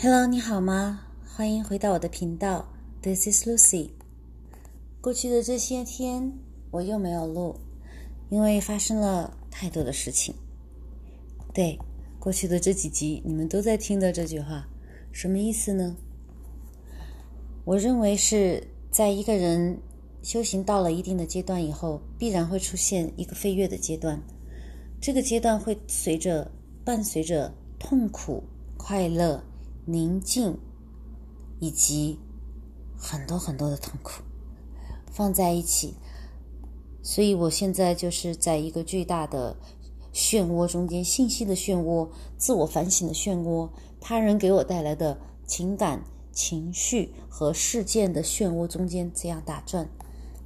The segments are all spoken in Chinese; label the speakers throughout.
Speaker 1: Hello，你好吗？欢迎回到我的频道，This is Lucy。过去的这些天我又没有录，因为发生了太多的事情。对，过去的这几集你们都在听的这句话，什么意思呢？我认为是在一个人修行到了一定的阶段以后，必然会出现一个飞跃的阶段。这个阶段会随着伴随着痛苦、快乐、宁静，以及很多很多的痛苦放在一起。所以我现在就是在一个巨大的漩涡中间，信息的漩涡、自我反省的漩涡、他人给我带来的情感、情绪和事件的漩涡中间这样打转。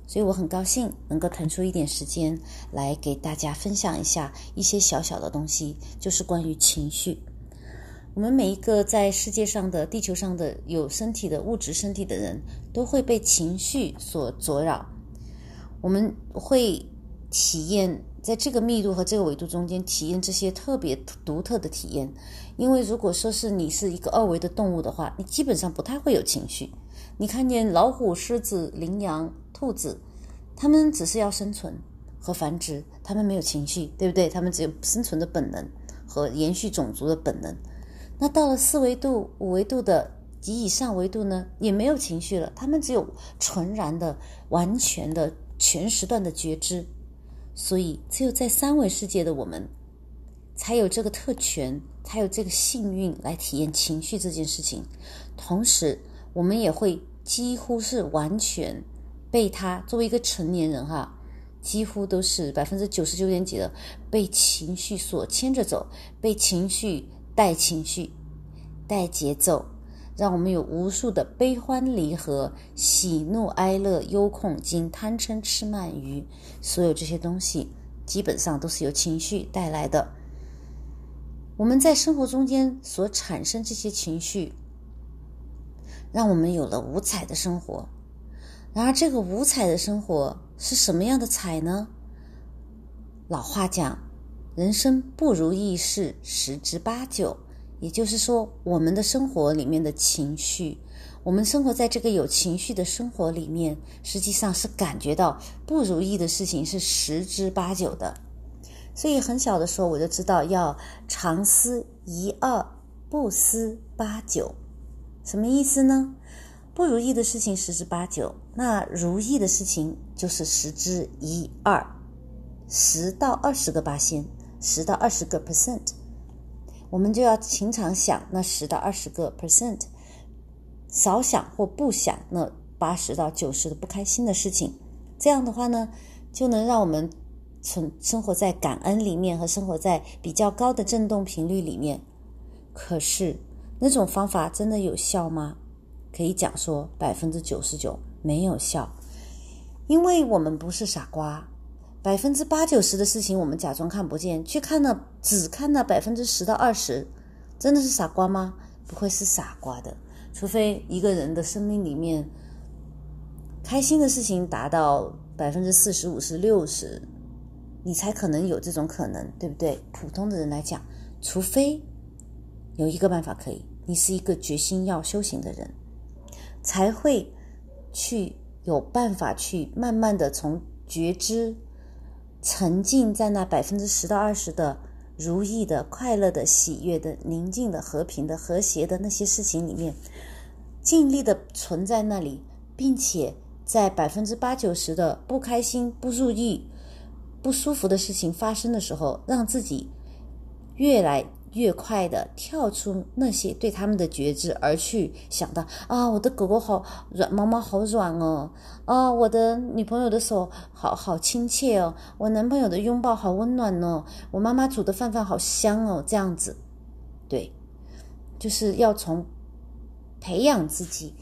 Speaker 1: 所以我很高兴能够腾出一点时间来给大家分享一下一些小小的东西，就是关于情绪。我们每一个在世界上的、地球上的有身体的物质身体的人，都会被情绪所左扰。我们会体验在这个密度和这个维度中间体验这些特别独特的体验。因为如果说是你是一个二维的动物的话，你基本上不太会有情绪。你看见老虎、狮子、羚羊。兔子，他们只是要生存和繁殖，他们没有情绪，对不对？他们只有生存的本能和延续种族的本能。那到了四维度、五维度的及以上维度呢，也没有情绪了，他们只有纯然的、完全的全时段的觉知。所以，只有在三维世界的我们，才有这个特权，才有这个幸运来体验情绪这件事情。同时，我们也会几乎是完全。被他作为一个成年人哈，几乎都是百分之九十九点几的被情绪所牵着走，被情绪带情绪，带节奏，让我们有无数的悲欢离合、喜怒哀乐、忧恐惊、贪嗔痴慢疑，所有这些东西基本上都是由情绪带来的。我们在生活中间所产生这些情绪，让我们有了五彩的生活。然而，这个五彩的生活是什么样的彩呢？老话讲，人生不如意事十之八九。也就是说，我们的生活里面的情绪，我们生活在这个有情绪的生活里面，实际上是感觉到不如意的事情是十之八九的。所以，很小的时候我就知道要常思一二，不思八九。什么意思呢？不如意的事情十之八九，那如意的事情就是十之一二，十到二十个八仙，十到二十个 percent，我们就要经常想那十到二十个 percent，少想或不想那八十到九十的不开心的事情。这样的话呢，就能让我们存生活在感恩里面和生活在比较高的振动频率里面。可是那种方法真的有效吗？可以讲说百分之九十九没有效，因为我们不是傻瓜，百分之八九十的事情我们假装看不见，去看那只看那百分之十到二十，真的是傻瓜吗？不会是傻瓜的，除非一个人的生命里面开心的事情达到百分之四十五十六十，你才可能有这种可能，对不对？普通的人来讲，除非有一个办法可以，你是一个决心要修行的人。才会去有办法去慢慢的从觉知沉浸在那百分之十到二十的如意的、快乐的、喜悦的、宁静的、和平的、和谐的那些事情里面，尽力的存在那里，并且在百分之八九十的不开心、不如意、不舒服的事情发生的时候，让自己越来。越快的跳出那些对他们的觉知，而去想到啊，我的狗狗好软，毛毛好软哦，啊，我的女朋友的手好好亲切哦，我男朋友的拥抱好温暖哦，我妈妈煮的饭饭好香哦，这样子，对，就是要从培养自己，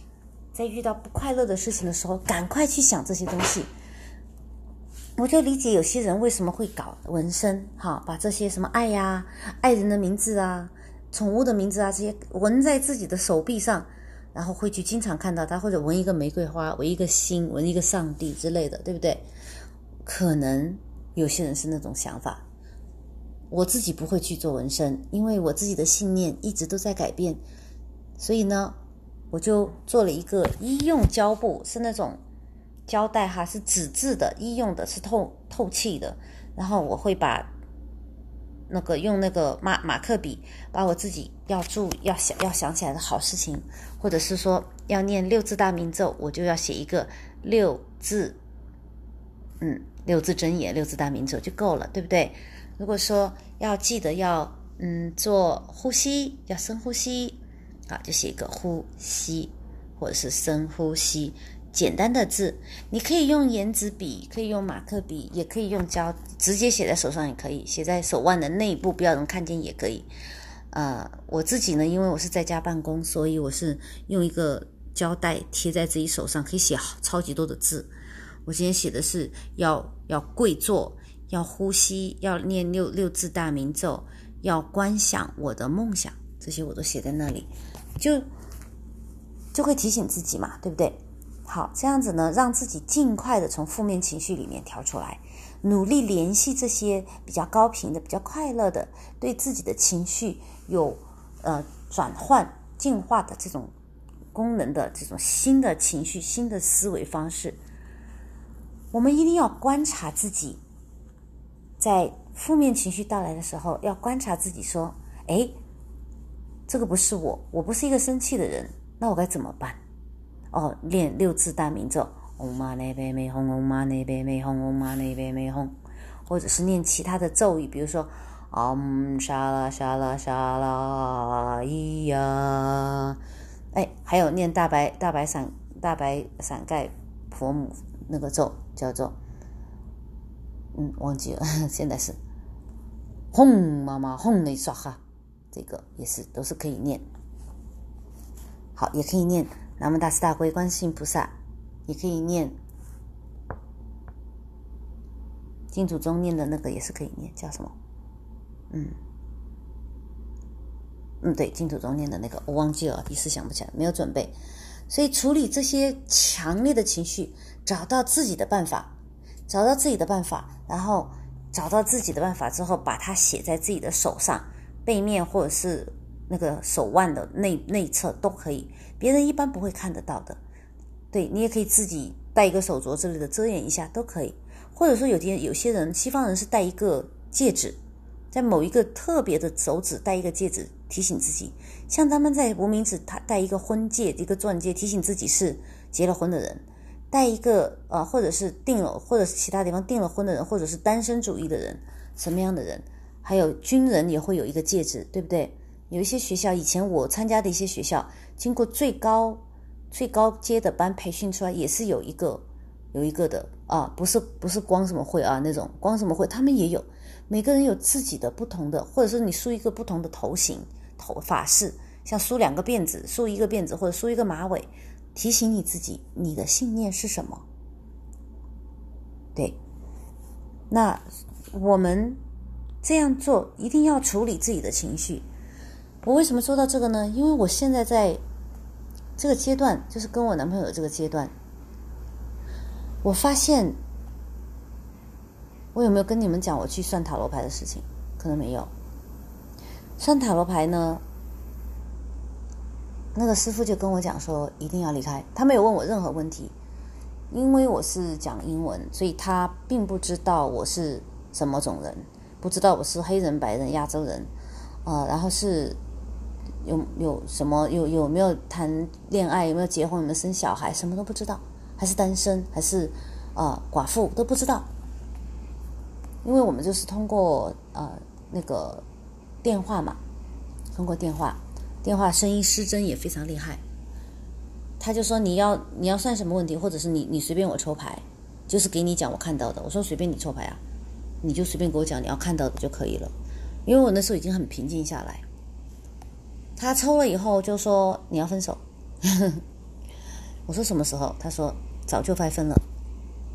Speaker 1: 在遇到不快乐的事情的时候，赶快去想这些东西。我就理解有些人为什么会搞纹身，哈，把这些什么爱呀、爱人的名字啊、宠物的名字啊这些纹在自己的手臂上，然后会去经常看到他，或者纹一个玫瑰花、纹一个心、纹一个上帝之类的，对不对？可能有些人是那种想法。我自己不会去做纹身，因为我自己的信念一直都在改变。所以呢，我就做了一个医用胶布，是那种胶带哈，是纸质的，医用的，是透透气的。然后我会把那个用那个马马克笔，把我自己要注要想要想起来的好事情，或者是说要念六字大明咒，我就要写一个六字，嗯，六字真言、六字大明咒就够了，对不对？如果说要记得要嗯做呼吸，要深呼吸，啊，就写一个呼吸，或者是深呼吸。简单的字，你可以用颜纸笔，可以用马克笔，也可以用胶，直接写在手上也可以，写在手腕的内部，不要人看见也可以。呃，我自己呢，因为我是在家办公，所以我是用一个胶带贴在自己手上，可以写超级多的字。我今天写的是要要跪坐，要呼吸，要念六六字大明咒，要观想我的梦想，这些我都写在那里，就就会提醒自己嘛，对不对？好，这样子呢，让自己尽快的从负面情绪里面调出来，努力联系这些比较高频的、比较快乐的，对自己的情绪有呃转换、进化的这种功能的这种新的情绪、新的思维方式。我们一定要观察自己，在负面情绪到来的时候，要观察自己，说：“哎，这个不是我，我不是一个生气的人，那我该怎么办？”哦，练六字大明咒，嗡嘛呢呗咪吽，嗡嘛呢呗咪吽，嗡嘛呢呗咪吽，或者是念其他的咒语，比如说，嗡沙啦沙啦沙啦咿呀，哎，还有念大白大白伞大白伞盖婆母那个咒，叫做，嗯，忘记了，现在是，轰妈妈轰的一刷哈，这个也是都是可以念，好，也可以念。南无大慈大悲观世音菩萨，也可以念净土中念的那个也是可以念，叫什么？嗯嗯，对，净土中念的那个我忘记了，一时想不起来，没有准备。所以处理这些强烈的情绪，找到自己的办法，找到自己的办法，然后找到自己的办法之后，把它写在自己的手上背面，或者是那个手腕的内内侧都可以。别人一般不会看得到的，对你也可以自己戴一个手镯之类的遮掩一下都可以，或者说有些有些人西方人是戴一个戒指，在某一个特别的手指戴一个戒指提醒自己，像他们在无名指他戴一个婚戒一个钻戒提醒自己是结了婚的人，戴一个呃或者是订了或者是其他地方订了婚的人，或者是单身主义的人什么样的人，还有军人也会有一个戒指，对不对？有一些学校以前我参加的一些学校。经过最高最高阶的班培训出来，也是有一个有一个的啊，不是不是光什么会啊那种光什么会，他们也有，每个人有自己的不同的，或者是你梳一个不同的头型头发式，像梳两个辫子，梳一个辫子或者梳一个马尾，提醒你自己你的信念是什么。对，那我们这样做一定要处理自己的情绪。我为什么说到这个呢？因为我现在在。这个阶段就是跟我男朋友这个阶段，我发现我有没有跟你们讲我去算塔罗牌的事情？可能没有。算塔罗牌呢，那个师傅就跟我讲说一定要离开，他没有问我任何问题，因为我是讲英文，所以他并不知道我是什么种人，不知道我是黑人、白人、亚洲人，呃，然后是。有有什么有有没有谈恋爱？有没有结婚？有没有生小孩？什么都不知道，还是单身？还是呃寡妇都不知道？因为我们就是通过呃那个电话嘛，通过电话，电话声音失真也非常厉害。他就说你要你要算什么问题，或者是你你随便我抽牌，就是给你讲我看到的。我说随便你抽牌啊，你就随便给我讲你要看到的就可以了。因为我那时候已经很平静下来。他抽了以后就说你要分手，我说什么时候？他说早就该分了，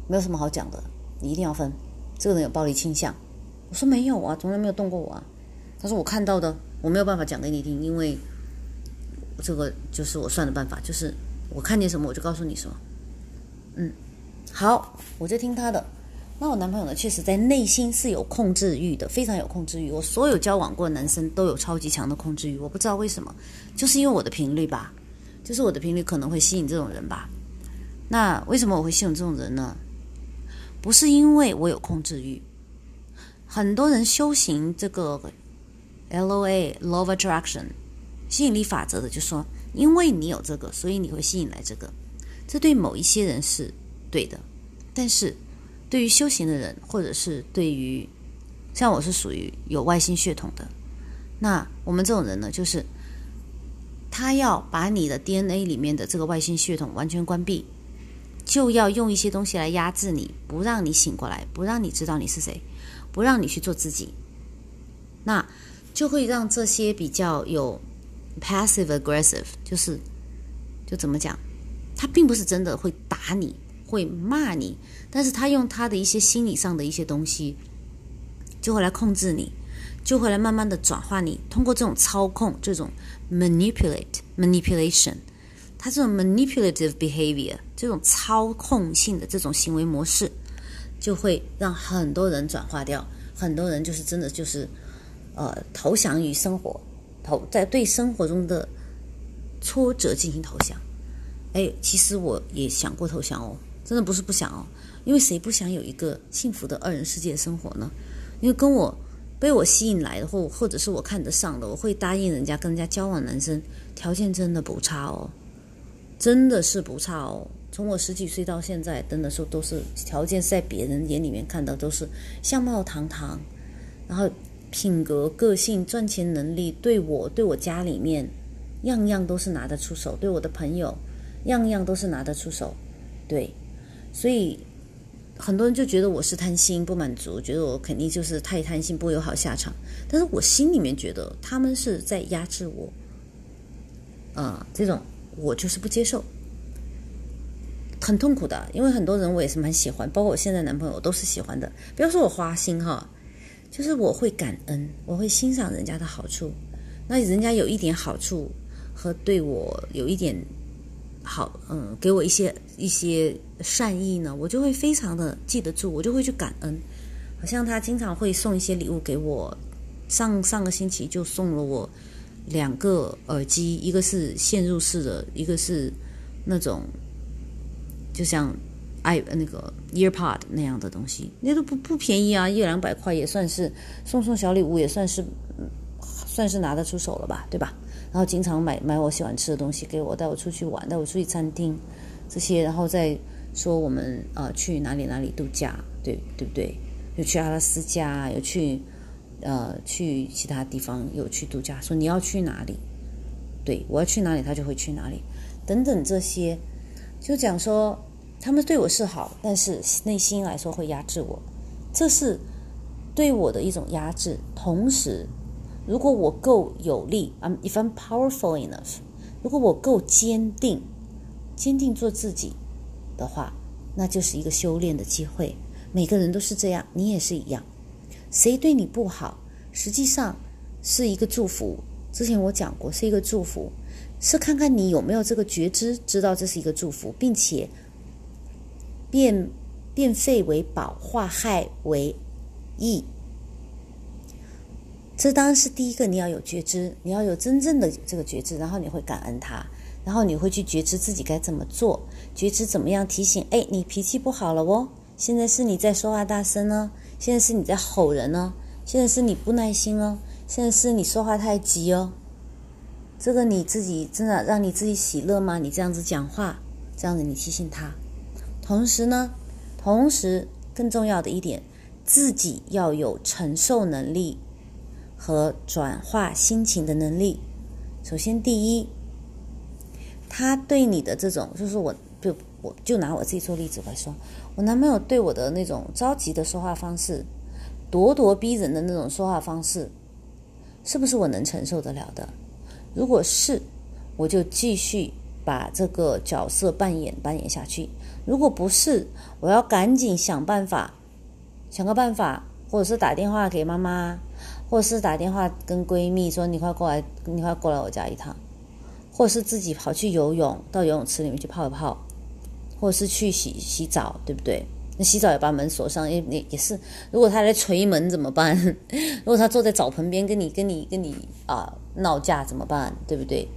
Speaker 1: 没有什么好讲的，你一定要分。这个人有暴力倾向，我说没有啊，从来没有动过我啊。他说我看到的，我没有办法讲给你听，因为这个就是我算的办法，就是我看见什么我就告诉你什么。嗯，好，我就听他的。那我男朋友呢，确实在内心是有控制欲的，非常有控制欲。我所有交往过的男生都有超级强的控制欲，我不知道为什么，就是因为我的频率吧，就是我的频率可能会吸引这种人吧。那为什么我会吸引这种人呢？不是因为我有控制欲，很多人修行这个 L O A Love Attraction 吸引力法则的，就说因为你有这个，所以你会吸引来这个。这对某一些人是对的，但是。对于修行的人，或者是对于像我是属于有外星血统的，那我们这种人呢，就是他要把你的 DNA 里面的这个外星血统完全关闭，就要用一些东西来压制你，不让你醒过来，不让你知道你是谁，不让你去做自己，那就会让这些比较有 passive aggressive，就是就怎么讲，他并不是真的会打你。会骂你，但是他用他的一些心理上的一些东西，就会来控制你，就会来慢慢的转化你。通过这种操控，这种 manipulate manipulation，他这种 manipulative behavior，这种操控性的这种行为模式，就会让很多人转化掉，很多人就是真的就是，呃，投降于生活，投在对生活中的挫折进行投降。哎，其实我也想过投降哦。真的不是不想哦，因为谁不想有一个幸福的二人世界生活呢？因为跟我被我吸引来的，或或者是我看得上的，我会答应人家跟人家交往。男生条件真的不差哦，真的是不差哦。从我十几岁到现在，真的说都是条件，在别人眼里面看到都是相貌堂堂，然后品格、个性、赚钱能力，对我对我家里面样样都是拿得出手，对我的朋友样样都是拿得出手，对。所以很多人就觉得我是贪心不满足，觉得我肯定就是太贪心不会有好下场。但是我心里面觉得他们是在压制我，啊，这种我就是不接受，很痛苦的。因为很多人我也是蛮喜欢，包括我现在男朋友都是喜欢的。不要说我花心哈，就是我会感恩，我会欣赏人家的好处。那人家有一点好处和对我有一点。好，嗯，给我一些一些善意呢，我就会非常的记得住，我就会去感恩。好像他经常会送一些礼物给我，上上个星期就送了我两个耳机，一个是嵌入式的，一个是那种就像 i 那个 earpod 那样的东西，那都不不便宜啊，一两百块也算是送送小礼物，也算是算是拿得出手了吧，对吧？然后经常买买我喜欢吃的东西给我，带我出去玩，带我出去餐厅，这些，然后再说我们呃去哪里哪里度假，对对不对？有去阿拉斯加，有去呃去其他地方，有去度假。说你要去哪里？对我要去哪里，他就会去哪里，等等这些，就讲说他们对我是好，但是内心来说会压制我，这是对我的一种压制，同时。如果我够有力，I'm if I'm powerful enough，如果我够坚定，坚定做自己的话，那就是一个修炼的机会。每个人都是这样，你也是一样。谁对你不好，实际上是一个祝福。之前我讲过，是一个祝福，是看看你有没有这个觉知，知道这是一个祝福，并且变变废为宝，化害为益。这当然是第一个，你要有觉知，你要有真正的这个觉知，然后你会感恩他，然后你会去觉知自己该怎么做，觉知怎么样提醒，哎，你脾气不好了哦，现在是你在说话大声呢，现在是你在吼人呢，现在是你不耐心哦，现在是你说话太急哦，这个你自己真的让你自己喜乐吗？你这样子讲话，这样子你提醒他，同时呢，同时更重要的一点，自己要有承受能力。和转化心情的能力。首先，第一，他对你的这种，就是我，就我就拿我自己做例子来说，我男朋友对我的那种着急的说话方式，咄咄逼人的那种说话方式，是不是我能承受得了的？如果是，我就继续把这个角色扮演扮演下去；如果不是，我要赶紧想办法，想个办法，或者是打电话给妈妈。或者是打电话跟闺蜜说：“你快过来，你快过来我家一趟。”或是自己跑去游泳，到游泳池里面去泡一泡，或者是去洗洗澡，对不对？那洗澡也把门锁上，也也也是。如果他来捶门怎么办？如果他坐在澡盆边跟你跟你跟你啊闹架怎么办？对不对？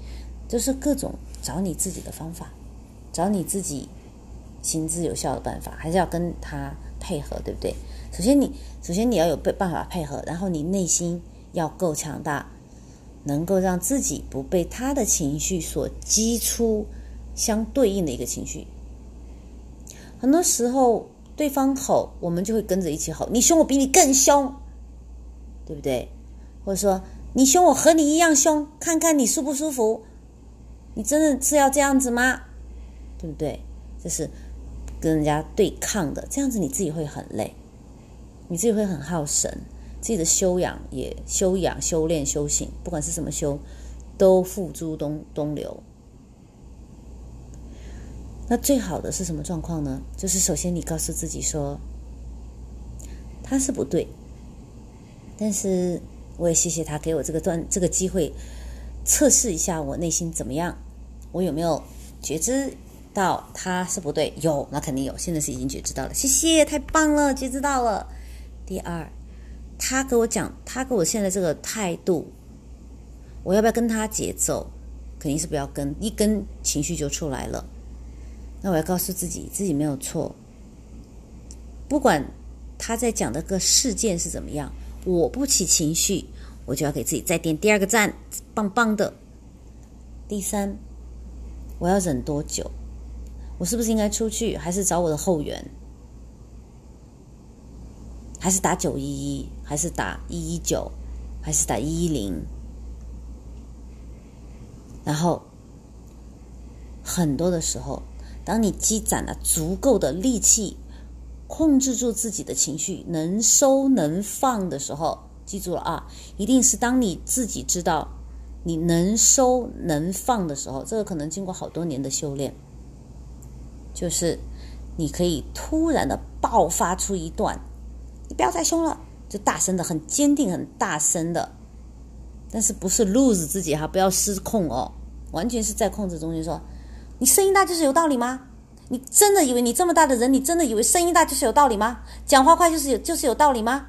Speaker 1: 就是各种找你自己的方法，找你自己行之有效的办法，还是要跟他配合，对不对？首先你首先你要有办办法配合，然后你内心要够强大，能够让自己不被他的情绪所激出相对应的一个情绪。很多时候。对方吼，我们就会跟着一起吼。你凶，我比你更凶，对不对？或者说你凶，我和你一样凶，看看你舒不舒服？你真的是要这样子吗？对不对？这是跟人家对抗的，这样子你自己会很累，你自己会很耗神，自己的修养也修养、修炼、修行，不管是什么修，都付诸东东流。那最好的是什么状况呢？就是首先你告诉自己说，他是不对，但是我也谢谢他给我这个段这个机会，测试一下我内心怎么样，我有没有觉知到他是不对？有，那肯定有，现在是已经觉知到了，谢谢，太棒了，觉知到了。第二，他给我讲，他给我现在这个态度，我要不要跟他节奏？肯定是不要跟，一跟情绪就出来了。那我要告诉自己，自己没有错。不管他在讲的个事件是怎么样，我不起情绪，我就要给自己再点第二个赞，棒棒的。第三，我要忍多久？我是不是应该出去，还是找我的后援？还是打九一一？还是打一一九？还是打一一零？然后很多的时候。当你积攒了足够的力气，控制住自己的情绪，能收能放的时候，记住了啊，一定是当你自己知道你能收能放的时候，这个可能经过好多年的修炼，就是你可以突然的爆发出一段，你不要再凶了，就大声的、很坚定、很大声的，但是不是 lose 自己哈，不要失控哦，完全是在控制中心说。你声音大就是有道理吗？你真的以为你这么大的人，你真的以为声音大就是有道理吗？讲话快就是有就是有道理吗？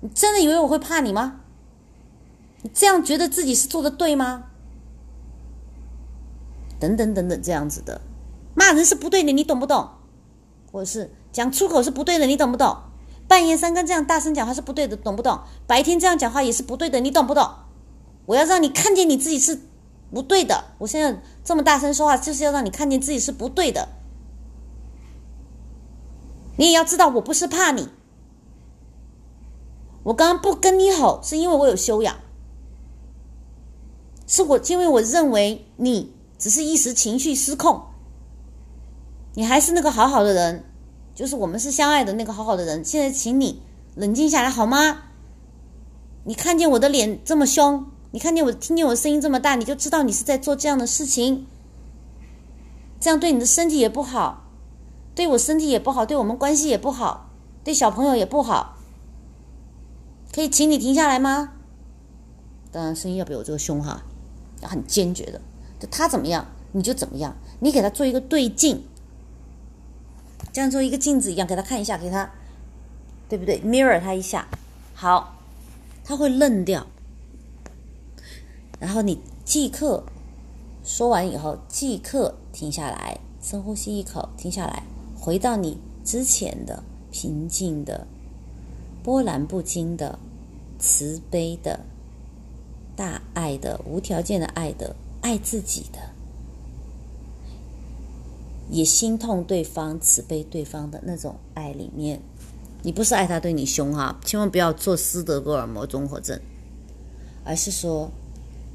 Speaker 1: 你真的以为我会怕你吗？你这样觉得自己是做的对吗？等等等等，这样子的，骂人是不对的，你懂不懂？或者是讲出口是不对的，你懂不懂？半夜三更这样大声讲话是不对的，懂不懂？白天这样讲话也是不对的，你懂不懂？我要让你看见你自己是。不对的，我现在这么大声说话，就是要让你看见自己是不对的。你也要知道，我不是怕你，我刚刚不跟你吼，是因为我有修养，是我因为我认为你只是一时情绪失控，你还是那个好好的人，就是我们是相爱的那个好好的人。现在，请你冷静下来好吗？你看见我的脸这么凶。你看见我，听见我声音这么大，你就知道你是在做这样的事情，这样对你的身体也不好，对我身体也不好，对我们关系也不好，对小朋友也不好。可以请你停下来吗？当然，声音要比我这个凶哈，要很坚决的。就他怎么样，你就怎么样，你给他做一个对镜，这样做一个镜子一样，给他看一下，给他，对不对？Mirror 他一下，好，他会愣掉。然后你即刻说完以后，即刻停下来，深呼吸一口，停下来，回到你之前的平静的、波澜不惊的、慈悲的、大爱的、无条件的爱的、爱自己的，也心痛对方、慈悲对方的那种爱里面。你不是爱他对你凶哈，千万不要做斯德哥尔摩综合症，而是说。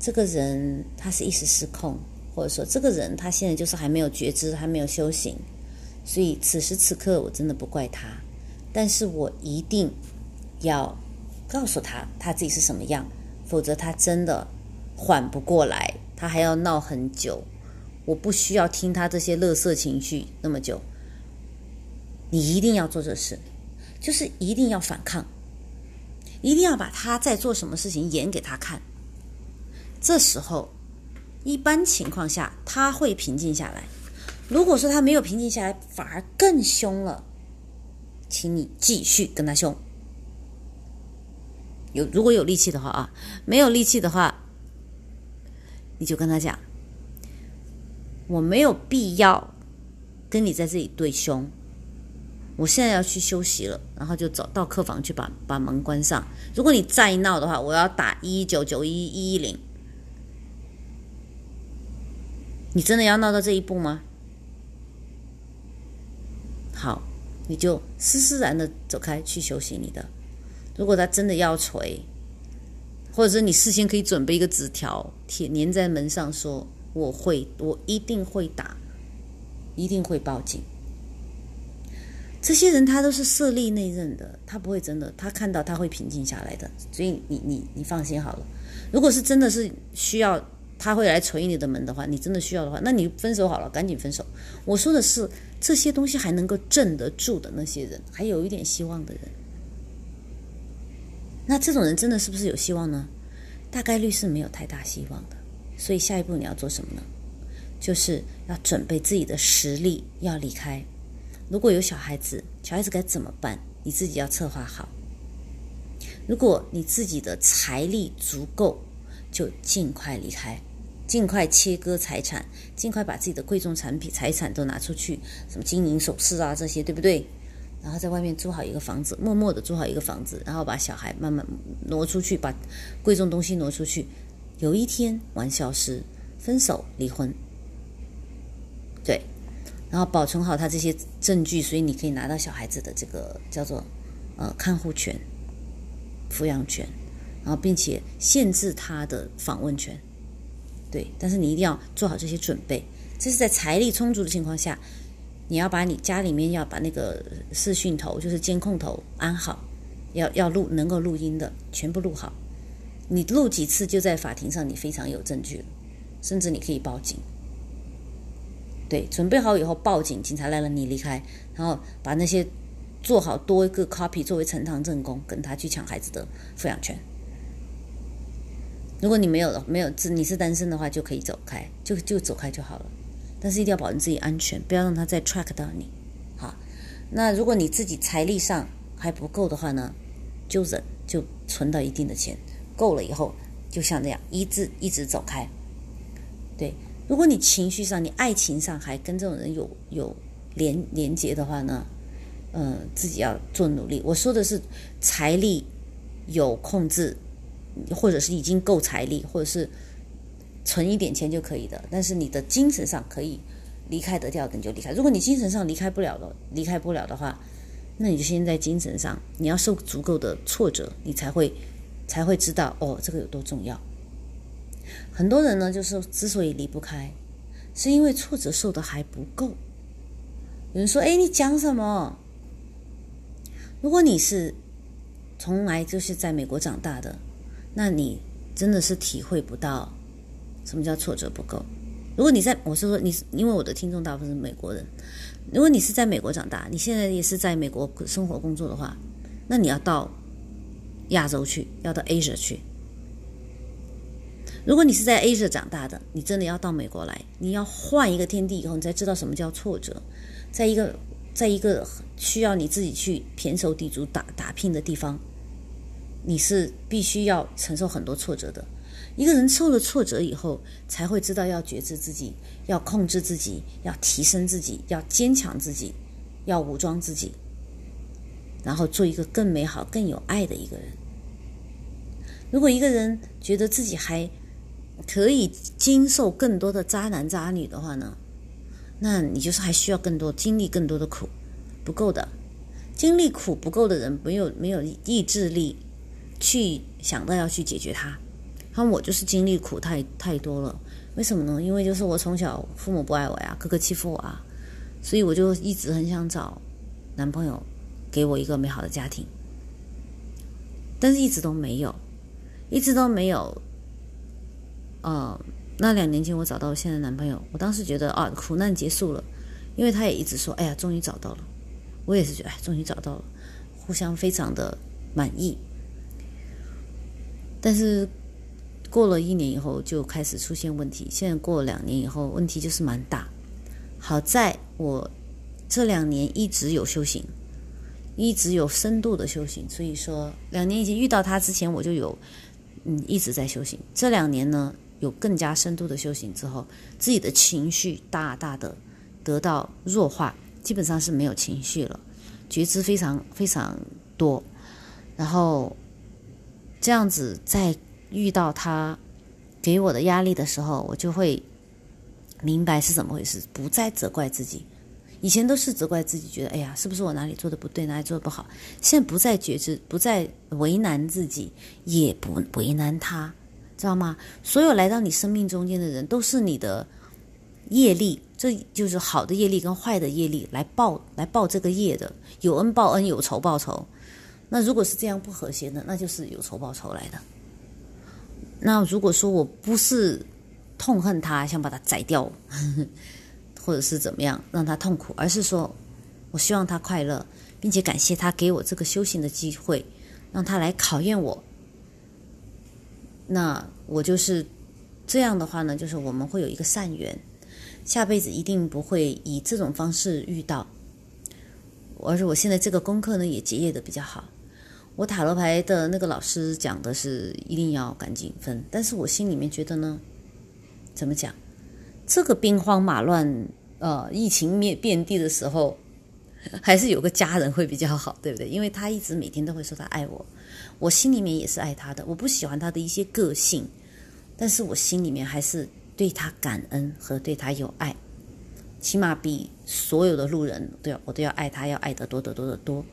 Speaker 1: 这个人他是一时失控，或者说这个人他现在就是还没有觉知，还没有修行，所以此时此刻我真的不怪他，但是我一定要告诉他他自己是什么样，否则他真的缓不过来，他还要闹很久。我不需要听他这些乐色情绪那么久，你一定要做这事，就是一定要反抗，一定要把他在做什么事情演给他看。这时候，一般情况下他会平静下来。如果说他没有平静下来，反而更凶了，请你继续跟他凶。有如果有力气的话啊，没有力气的话，你就跟他讲，我没有必要跟你在这里对凶，我现在要去休息了，然后就走到客房去把把门关上。如果你再闹的话，我要打一九九一一一零。你真的要闹到这一步吗？好，你就施施然的走开去休息你的。如果他真的要锤，或者是你事先可以准备一个纸条贴粘在门上，说我会，我一定会打，一定会报警。这些人他都是色厉内荏的，他不会真的，他看到他会平静下来的。所以你你你放心好了。如果是真的是需要他会来捶你的门的话，你真的需要的话，那你分手好了，赶紧分手。我说的是这些东西还能够镇得住的那些人，还有一点希望的人。那这种人真的是不是有希望呢？大概率是没有太大希望的。所以下一步你要做什么呢？就是要准备自己的实力要离开。如果有小孩子，小孩子该怎么办？你自己要策划好。如果你自己的财力足够，就尽快离开，尽快切割财产，尽快把自己的贵重产品、财产都拿出去，什么金银首饰啊这些，对不对？然后在外面租好一个房子，默默的租好一个房子，然后把小孩慢慢挪出去，把贵重东西挪出去。有一天玩消失，分手离婚，对，然后保存好他这些证据，所以你可以拿到小孩子的这个叫做呃看护权、抚养权，然后并且限制他的访问权，对，但是你一定要做好这些准备，这是在财力充足的情况下。你要把你家里面要把那个视讯头，就是监控头安好，要要录能够录音的全部录好。你录几次就在法庭上，你非常有证据了，甚至你可以报警。对，准备好以后报警，警察来了你离开，然后把那些做好多一个 copy 作为呈堂证供，跟他去抢孩子的抚养权。如果你没有没有自你是单身的话，就可以走开，就就走开就好了。但是一定要保证自己安全，不要让他再 track 到你。好，那如果你自己财力上还不够的话呢，就忍，就存到一定的钱，够了以后，就像这样一直一直走开。对，如果你情绪上、你爱情上还跟这种人有有连连接的话呢，嗯，自己要做努力。我说的是财力有控制，或者是已经够财力，或者是。存一点钱就可以的，但是你的精神上可以离开得掉的你就离开。如果你精神上离开不了了，离开不了的话，那你就先在精神上，你要受足够的挫折，你才会才会知道哦，这个有多重要。很多人呢，就是之所以离不开，是因为挫折受的还不够。有人说：“哎，你讲什么？”如果你是从来就是在美国长大的，那你真的是体会不到。什么叫挫折不够？如果你在，我是说你，因为我的听众大部分是美国人。如果你是在美国长大，你现在也是在美国生活工作的话，那你要到亚洲去，要到 Asia 去。如果你是在 Asia 长大的，你真的要到美国来，你要换一个天地以后，你才知道什么叫挫折。在一个在一个需要你自己去胼手胝足打打拼的地方，你是必须要承受很多挫折的。一个人受了挫折以后，才会知道要觉知自己，要控制自己，要提升自己，要坚强自己，要武装自己，然后做一个更美好、更有爱的一个人。如果一个人觉得自己还可以经受更多的渣男渣女的话呢，那你就是还需要更多经历更多的苦，不够的。经历苦不够的人，没有没有意志力去想到要去解决它。他我就是经历苦太太多了，为什么呢？因为就是我从小父母不爱我呀，哥哥欺负我啊，所以我就一直很想找男朋友，给我一个美好的家庭，但是一直都没有，一直都没有。呃，那两年前我找到现在男朋友，我当时觉得啊，苦难结束了，因为他也一直说，哎呀，终于找到了，我也是觉得，哎，终于找到了，互相非常的满意，但是。过了一年以后就开始出现问题，现在过了两年以后问题就是蛮大。好在我这两年一直有修行，一直有深度的修行。所以说，两年以前遇到他之前，我就有嗯一直在修行。这两年呢，有更加深度的修行之后，自己的情绪大大的得到弱化，基本上是没有情绪了，觉知非常非常多。然后这样子，在遇到他给我的压力的时候，我就会明白是怎么回事，不再责怪自己。以前都是责怪自己，觉得哎呀，是不是我哪里做的不对，哪里做的不好？现在不再觉知，不再为难自己，也不为难他，知道吗？所有来到你生命中间的人，都是你的业力，这就是好的业力跟坏的业力来报来报这个业的，有恩报恩，有仇报仇。那如果是这样不和谐的，那就是有仇报仇来的。那如果说我不是痛恨他，想把他宰掉。或者是怎么样让他痛苦，而是说，我希望他快乐，并且感谢他给我这个修行的机会，让他来考验我。那我就是这样的话呢，就是我们会有一个善缘，下辈子一定不会以这种方式遇到。而且我现在这个功课呢也结业的比较好，我塔罗牌的那个老师讲的是一定要赶紧分，但是我心里面觉得呢，怎么讲？这个兵荒马乱，呃，疫情灭遍地的时候，还是有个家人会比较好，对不对？因为他一直每天都会说他爱我，我心里面也是爱他的。我不喜欢他的一些个性，但是我心里面还是对他感恩和对他有爱，起码比所有的路人都要，我都要爱他，要爱得多得多得多。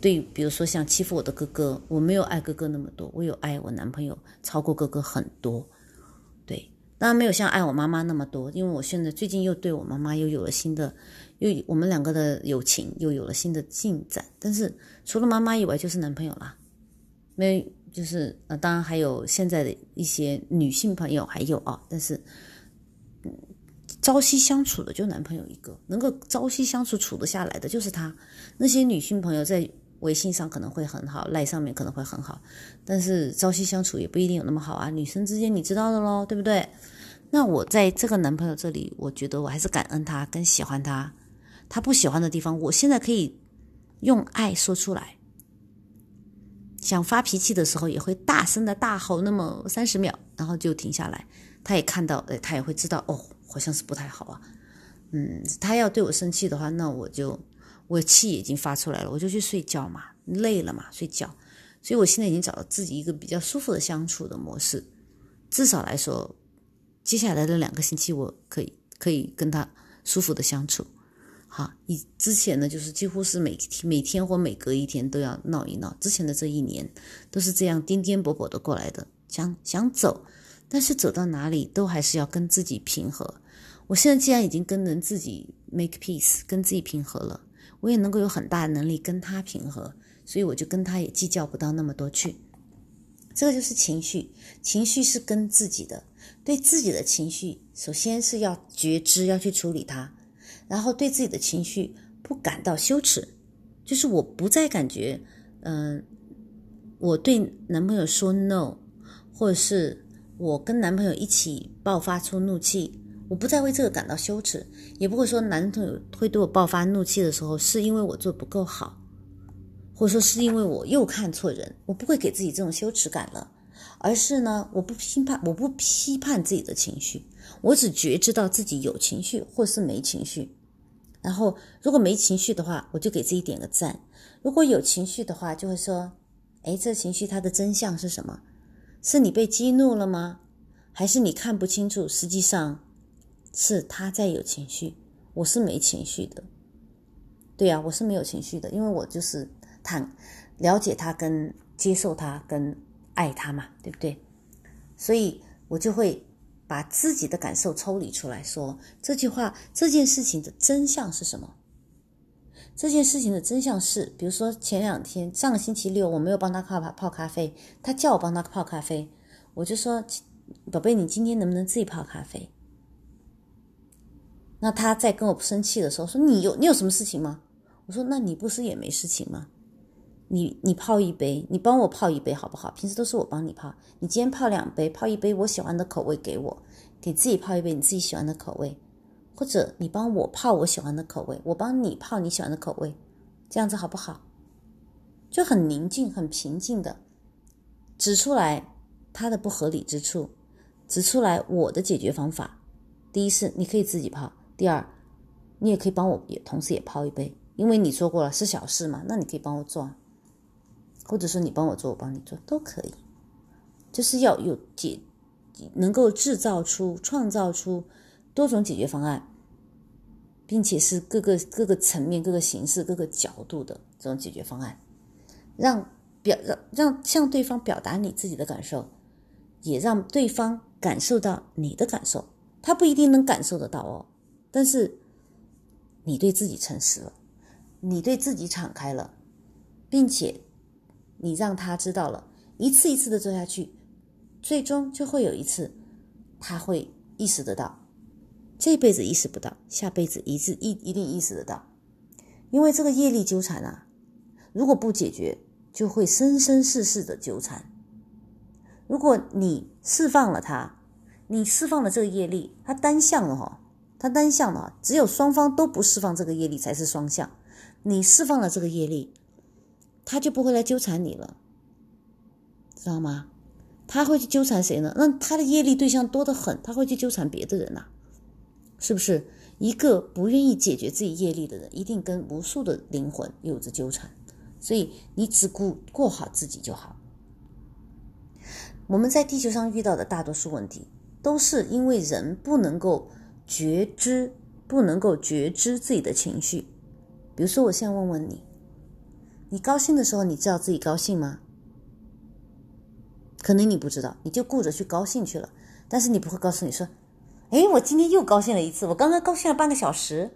Speaker 1: 对，比如说像欺负我的哥哥，我没有爱哥哥那么多，我有爱我男朋友超过哥哥很多。对当然没有像爱我妈妈那么多，因为我现在最近又对我妈妈又有了新的，又我们两个的友情又有了新的进展。但是除了妈妈以外，就是男朋友啦，没就是呃，当然还有现在的一些女性朋友还有啊，但是朝夕相处的就男朋友一个，能够朝夕相处处得下来的就是他。那些女性朋友在微信上可能会很好，赖上面可能会很好，但是朝夕相处也不一定有那么好啊。女生之间你知道的喽，对不对？那我在这个男朋友这里，我觉得我还是感恩他，跟喜欢他。他不喜欢的地方，我现在可以用爱说出来。想发脾气的时候，也会大声的大吼那么三十秒，然后就停下来。他也看到，哎，他也会知道，哦，好像是不太好啊。嗯，他要对我生气的话，那我就我气已经发出来了，我就去睡觉嘛，累了嘛，睡觉。所以我现在已经找到自己一个比较舒服的相处的模式，至少来说。接下来的两个星期，我可以可以跟他舒服的相处。好，以之前呢，就是几乎是每天每天或每隔一天都要闹一闹。之前的这一年都是这样颠颠簸簸的过来的，想想走，但是走到哪里都还是要跟自己平和。我现在既然已经跟人自己 make peace，跟自己平和了，我也能够有很大的能力跟他平和，所以我就跟他也计较不到那么多去。这个就是情绪，情绪是跟自己的。对自己的情绪，首先是要觉知，要去处理它，然后对自己的情绪不感到羞耻，就是我不再感觉，嗯，我对男朋友说 no，或者是我跟男朋友一起爆发出怒气，我不再为这个感到羞耻，也不会说男朋友会对我爆发怒气的时候是因为我做不够好，或者说是因为我又看错人，我不会给自己这种羞耻感了。而是呢，我不批判，我不批判自己的情绪，我只觉知到自己有情绪或是没情绪。然后，如果没情绪的话，我就给自己点个赞；如果有情绪的话，就会说：“哎，这情绪它的真相是什么？是你被激怒了吗？还是你看不清楚？实际上是他在有情绪，我是没情绪的。对呀，我是没有情绪的，因为我就是坦了解他跟接受他跟。”爱他嘛，对不对？所以我就会把自己的感受抽离出来说这句话。这件事情的真相是什么？这件事情的真相是，比如说前两天，上个星期六我没有帮他泡泡咖啡，他叫我帮他泡咖啡，我就说：“宝贝，你今天能不能自己泡咖啡？”那他在跟我生气的时候说：“你有你有什么事情吗？”我说：“那你不是也没事情吗？”你你泡一杯，你帮我泡一杯好不好？平时都是我帮你泡，你今天泡两杯，泡一杯我喜欢的口味给我，给自己泡一杯你自己喜欢的口味，或者你帮我泡我喜欢的口味，我帮你泡你喜欢的口味，这样子好不好？就很宁静、很平静的指出来他的不合理之处，指出来我的解决方法。第一是你可以自己泡，第二你也可以帮我，也同时也泡一杯，因为你说过了是小事嘛，那你可以帮我做，或者说你帮我做，我帮你做都可以，就是要有解，能够制造出、创造出多种解决方案。并且是各个各个层面、各个形式、各个角度的这种解决方案，让表让让向对方表达你自己的感受，也让对方感受到你的感受。他不一定能感受得到哦，但是你对自己诚实了，你对自己敞开了，并且你让他知道了，一次一次的做下去，最终就会有一次，他会意识得到。这辈子意识不到，下辈子一次一一定意识得到，因为这个业力纠缠啊，如果不解决，就会生生世世的纠缠。如果你释放了他，你释放了这个业力，它单向的哈，它单向的，只有双方都不释放这个业力才是双向。你释放了这个业力，他就不会来纠缠你了，知道吗？他会去纠缠谁呢？那他的业力对象多得很，他会去纠缠别的人呐。是不是一个不愿意解决自己业力的人，一定跟无数的灵魂有着纠缠？所以你只顾过好自己就好。我们在地球上遇到的大多数问题，都是因为人不能够觉知，不能够觉知自己的情绪。比如说，我现在问问你：你高兴的时候，你知道自己高兴吗？可能你不知道，你就顾着去高兴去了，但是你不会告诉你说。哎，我今天又高兴了一次。我刚刚高兴了半个小时，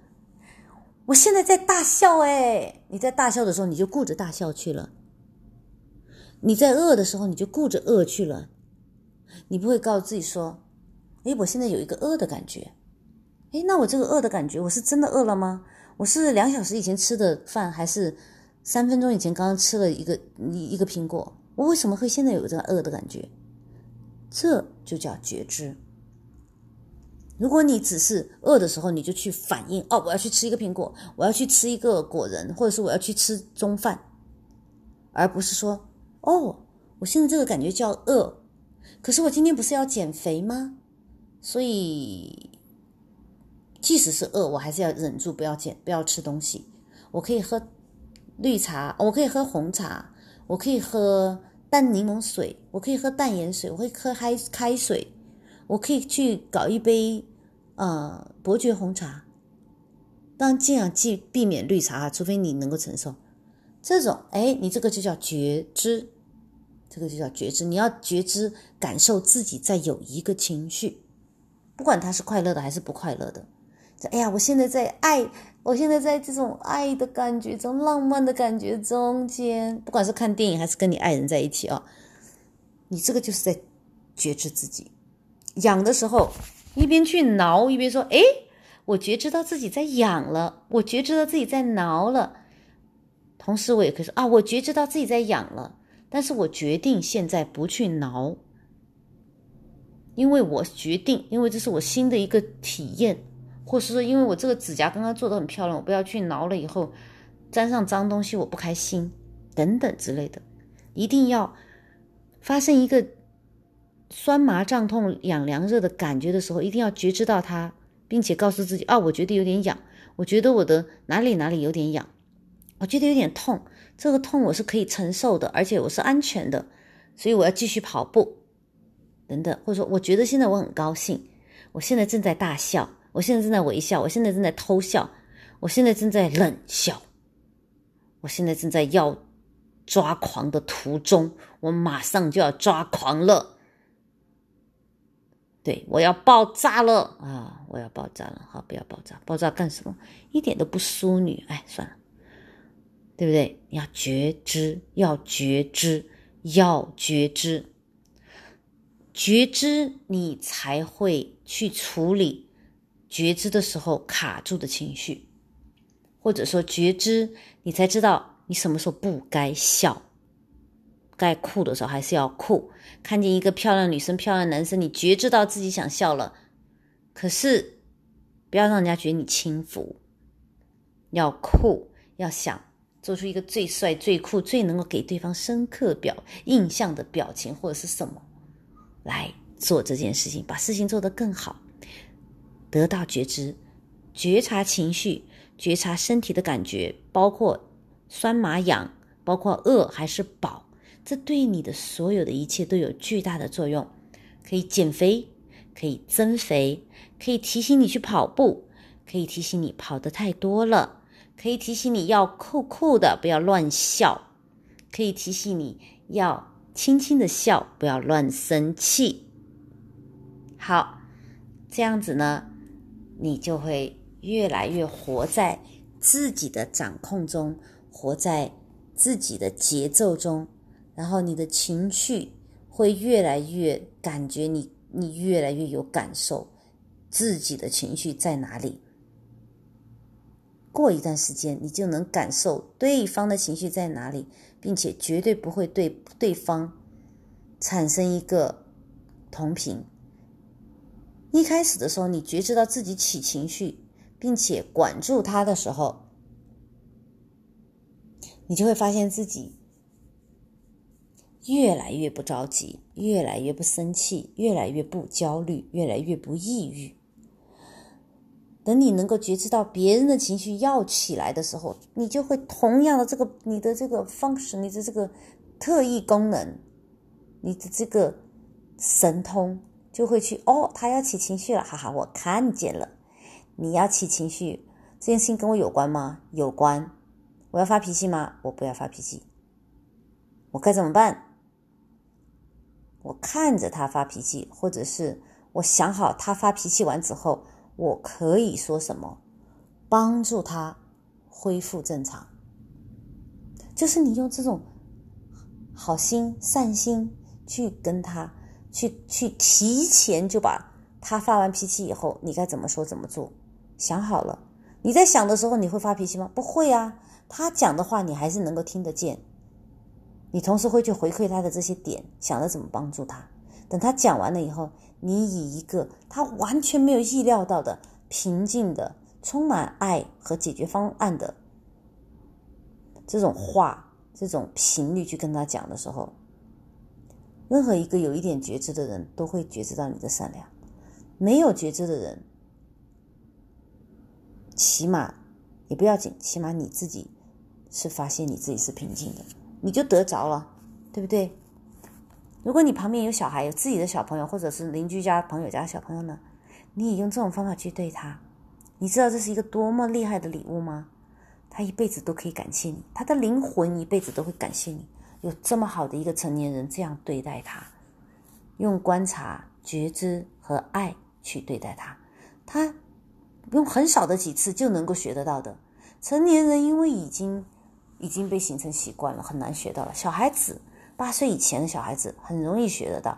Speaker 1: 我现在在大笑。哎，你在大笑的时候，你就顾着大笑去了；你在饿的时候，你就顾着饿去了。你不会告诉自己说：“哎，我现在有一个饿的感觉。”哎，那我这个饿的感觉，我是真的饿了吗？我是两小时以前吃的饭，还是三分钟以前刚刚吃了一个一一个苹果？我为什么会现在有这个饿的感觉？这就叫觉知。如果你只是饿的时候，你就去反应哦，我要去吃一个苹果，我要去吃一个果仁，或者是我要去吃中饭，而不是说哦，我现在这个感觉叫饿，可是我今天不是要减肥吗？所以即使是饿，我还是要忍住不要减，不要吃东西。我可以喝绿茶，我可以喝红茶，我可以喝淡柠檬水，我可以喝淡盐水，我会喝开开水，我可以去搞一杯。呃，伯爵红茶，当然尽量避避免绿茶啊，除非你能够承受。这种，哎，你这个就叫觉知，这个就叫觉知。你要觉知，感受自己在有一个情绪，不管他是快乐的还是不快乐的。哎呀，我现在在爱，我现在在这种爱的感觉中，浪漫的感觉中间，不管是看电影还是跟你爱人在一起啊，你这个就是在觉知自己。痒的时候。一边去挠，一边说：“哎，我觉知到自己在痒了，我觉知到自己在挠了。同时，我也可以说啊，我觉知到自己在痒了，但是我决定现在不去挠，因为我决定，因为这是我新的一个体验，或是说，因为我这个指甲刚刚做的很漂亮，我不要去挠了，以后沾上脏东西我不开心，等等之类的，一定要发生一个。”酸麻胀痛、痒凉热的感觉的时候，一定要觉知到它，并且告诉自己：啊，我觉得有点痒，我觉得我的哪里哪里有点痒，我觉得有点痛，这个痛我是可以承受的，而且我是安全的，所以我要继续跑步，等等，或者说我觉得现在我很高兴，我现在正在大笑，我现在正在微笑，我现在正在偷笑，我现在正在冷笑，我现在正在要抓狂的途中，我马上就要抓狂了。对，我要爆炸了啊！我要爆炸了，好，不要爆炸，爆炸干什么？一点都不淑女，哎，算了，对不对？要觉知，要觉知，要觉知，觉知，你才会去处理觉知的时候卡住的情绪，或者说觉知，你才知道你什么时候不该笑。该酷的时候还是要酷，看见一个漂亮女生、漂亮男生，你觉知到自己想笑了，可是不要让人家觉得你轻浮，要酷，要想做出一个最帅、最酷、最能够给对方深刻表印象的表情，或者是什么，来做这件事情，把事情做得更好，得到觉知，觉察情绪，觉察身体的感觉，包括酸麻痒，包括饿还是饱，这对你的所有的一切都有巨大的作用，可以减肥，可以增肥，可以提醒你去跑步，可以提醒你跑得太多了。可以提醒你要酷酷的，不要乱笑；可以提醒你要轻轻的笑，不要乱生气。好，这样子呢，你就会越来越活在自己的掌控中，活在自己的节奏中，然后你的情绪会越来越感觉你，你越来越有感受，自己的情绪在哪里。过一段时间，你就能感受对方的情绪在哪里，并且绝对不会对对方产生一个同频。一开始的时候，你觉知到自己起情绪，并且管住它的时候，你就会发现自己越来越不着急，越来越不生气，越来越不焦虑，越来越不抑郁。等你能够觉知到别人的情绪要起来的时候，你就会同样的这个你的这个 function，你的这个特异功能，你的这个神通就会去哦，他要起情绪了，哈哈，我看见了，你要起情绪，这件事情跟我有关吗？有关。我要发脾气吗？我不要发脾气。我该怎么办？我看着他发脾气，或者是我想好他发脾气完之后。我可以说什么，帮助他恢复正常？就是你用这种好心、善心去跟他，去去提前就把他发完脾气以后，你该怎么说怎么做？想好了，你在想的时候，你会发脾气吗？不会啊，他讲的话你还是能够听得见。你同时会去回馈他的这些点，想着怎么帮助他。等他讲完了以后。你以一个他完全没有意料到的平静的、充满爱和解决方案的这种话、这种频率去跟他讲的时候，任何一个有一点觉知的人都会觉知到你的善良；没有觉知的人，起码也不要紧，起码你自己是发现你自己是平静的，你就得着了，对不对？如果你旁边有小孩，有自己的小朋友，或者是邻居家朋友家小朋友呢，你也用这种方法去对他，你知道这是一个多么厉害的礼物吗？他一辈子都可以感谢你，他的灵魂一辈子都会感谢你，有这么好的一个成年人这样对待他，用观察、觉知和爱去对待他，他用很少的几次就能够学得到的。成年人因为已经已经被形成习惯了，很难学到了。小孩子。八岁以前的小孩子很容易学得到，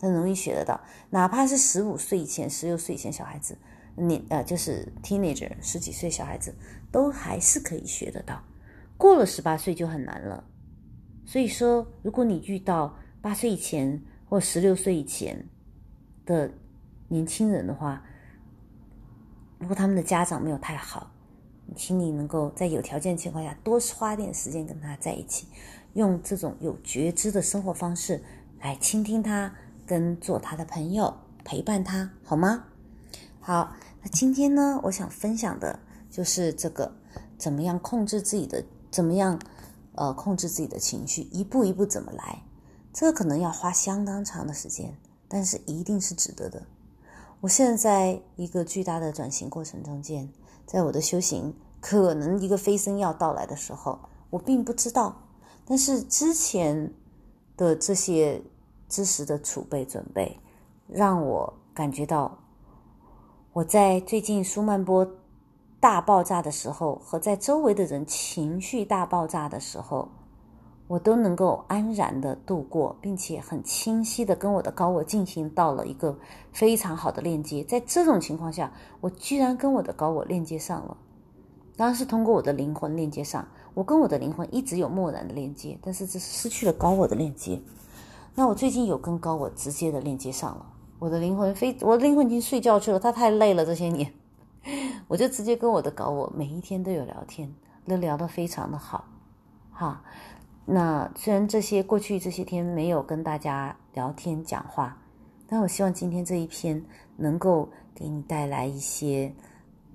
Speaker 1: 很容易学得到。哪怕是十五岁以前、十六岁以前小孩子，你呃就是 teenager 十几岁小孩子，都还是可以学得到。过了十八岁就很难了。所以说，如果你遇到八岁以前或十六岁以前的年轻人的话，如果他们的家长没有太好，请你能够在有条件情况下多花点时间跟他在一起。用这种有觉知的生活方式来倾听他，跟做他的朋友，陪伴他，好吗？好，那今天呢，我想分享的就是这个，怎么样控制自己的，怎么样呃控制自己的情绪，一步一步怎么来？这可能要花相当长的时间，但是一定是值得的。我现在在一个巨大的转型过程中间，在我的修行可能一个飞升要到来的时候，我并不知道。但是之前的这些知识的储备准备，让我感觉到，我在最近舒曼波大爆炸的时候，和在周围的人情绪大爆炸的时候，我都能够安然的度过，并且很清晰的跟我的高我进行到了一个非常好的链接。在这种情况下，我居然跟我的高我链接上了，当然是通过我的灵魂链接上。我跟我的灵魂一直有漠然的链接，但是这失去了高我的链接。那我最近有跟高我直接的链接上了，我的灵魂非我的灵魂已经睡觉去了，他太累了这些年，我就直接跟我的高我每一天都有聊天，都聊得非常的好。哈。那虽然这些过去这些天没有跟大家聊天讲话，但我希望今天这一篇能够给你带来一些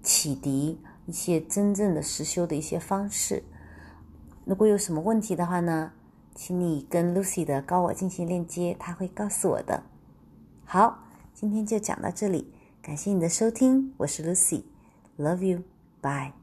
Speaker 1: 启迪，一些真正的实修的一些方式。如果有什么问题的话呢，请你跟 Lucy 的高我进行链接，他会告诉我的。好，今天就讲到这里，感谢你的收听，我是 Lucy，Love you，Bye。